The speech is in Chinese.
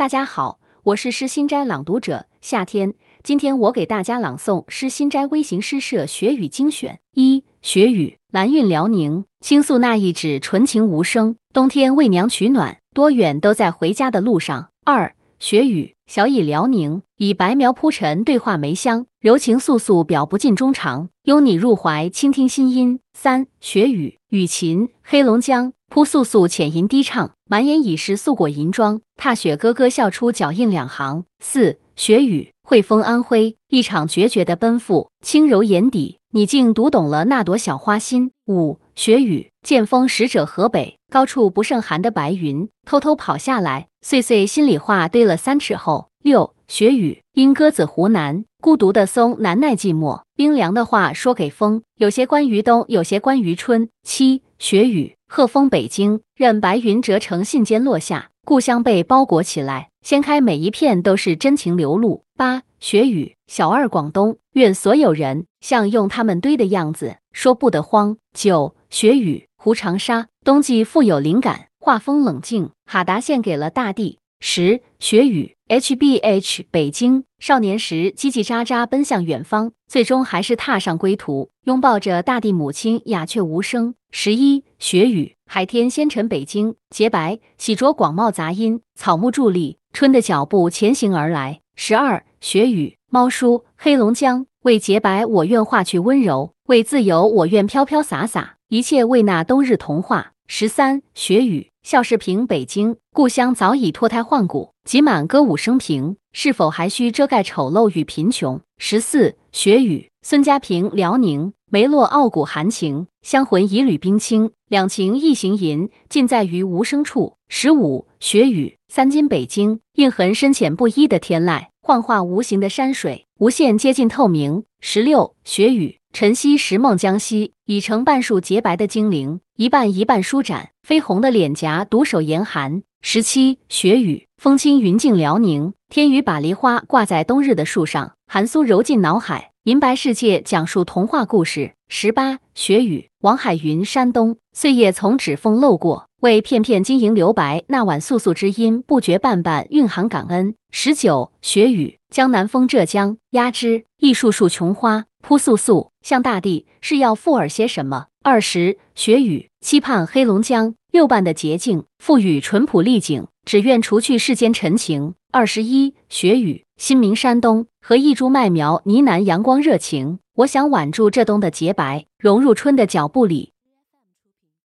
大家好，我是诗心斋朗读者夏天。今天我给大家朗诵诗心斋微型诗社学语精选。一学语，蓝韵辽宁，倾诉那一纸纯情无声。冬天为娘取暖，多远都在回家的路上。二雪雨，小乙辽宁，以白描铺陈对话梅香，柔情素素表不尽衷肠，拥你入怀，倾听心音。三雪雨，雨琴，黑龙江。扑簌簌浅吟低唱，满眼已是素裹银装。踏雪咯咯笑出脚印两行。四雪雨汇丰安徽，一场决绝的奔赴，轻柔眼底，你竟读懂了那朵小花心。五雪雨剑锋使者河北，高处不胜寒的白云偷偷跑下来，碎碎心里话堆了三尺厚。六雪雨莺歌子湖南，孤独的松难耐寂寞，冰凉的话说给风，有些关于冬，有些关于春。七雪雨。鹤峰北京，任白云折成信笺落下，故乡被包裹起来，掀开每一片都是真情流露。八雪雨，小二广东，愿所有人像用他们堆的样子说不得慌。九雪雨，胡长沙，冬季富有灵感，画风冷静，哈达献给了大地。十雪雨。H B H 北京少年时叽叽喳喳奔向远方，最终还是踏上归途，拥抱着大地母亲，鸦雀无声。十一雪雨海天仙尘北京洁白洗濯广袤杂音，草木伫立，春的脚步前行而来。十二雪雨猫叔黑龙江为洁白我愿化去温柔，为自由我愿飘飘洒洒，一切为那冬日童话。十三雪雨。孝世平，北京故乡早已脱胎换骨，挤满歌舞升平，是否还需遮盖丑陋与贫穷？十四雪雨，孙家平，辽宁梅洛傲骨含情，香魂一缕冰清，两情一行吟，尽在于无声处。十五雪雨，三金，北京印痕深浅不一的天籁，幻化无形的山水，无限接近透明。十六雪雨。晨曦石梦江西，已成半数洁白的精灵，一半一半舒展，绯红的脸颊独守严寒。十七雪雨，风轻云静，辽宁天宇把梨花挂在冬日的树上，寒苏揉进脑海，银白世界讲述童话故事。十八雪雨，王海云，山东岁月从指缝漏过，为片片晶莹留白，那晚素素之音，不觉半半蕴含感恩。十九雪雨，江南风，浙江压枝一树树琼花。扑簌簌向大地，是要附耳些什么？二十雪雨，期盼黑龙江六瓣的洁净，赋予淳朴丽景，只愿除去世间陈情。二十一雪雨，新民山东和一株麦苗呢喃阳光热情，我想挽住这冬的洁白，融入春的脚步里，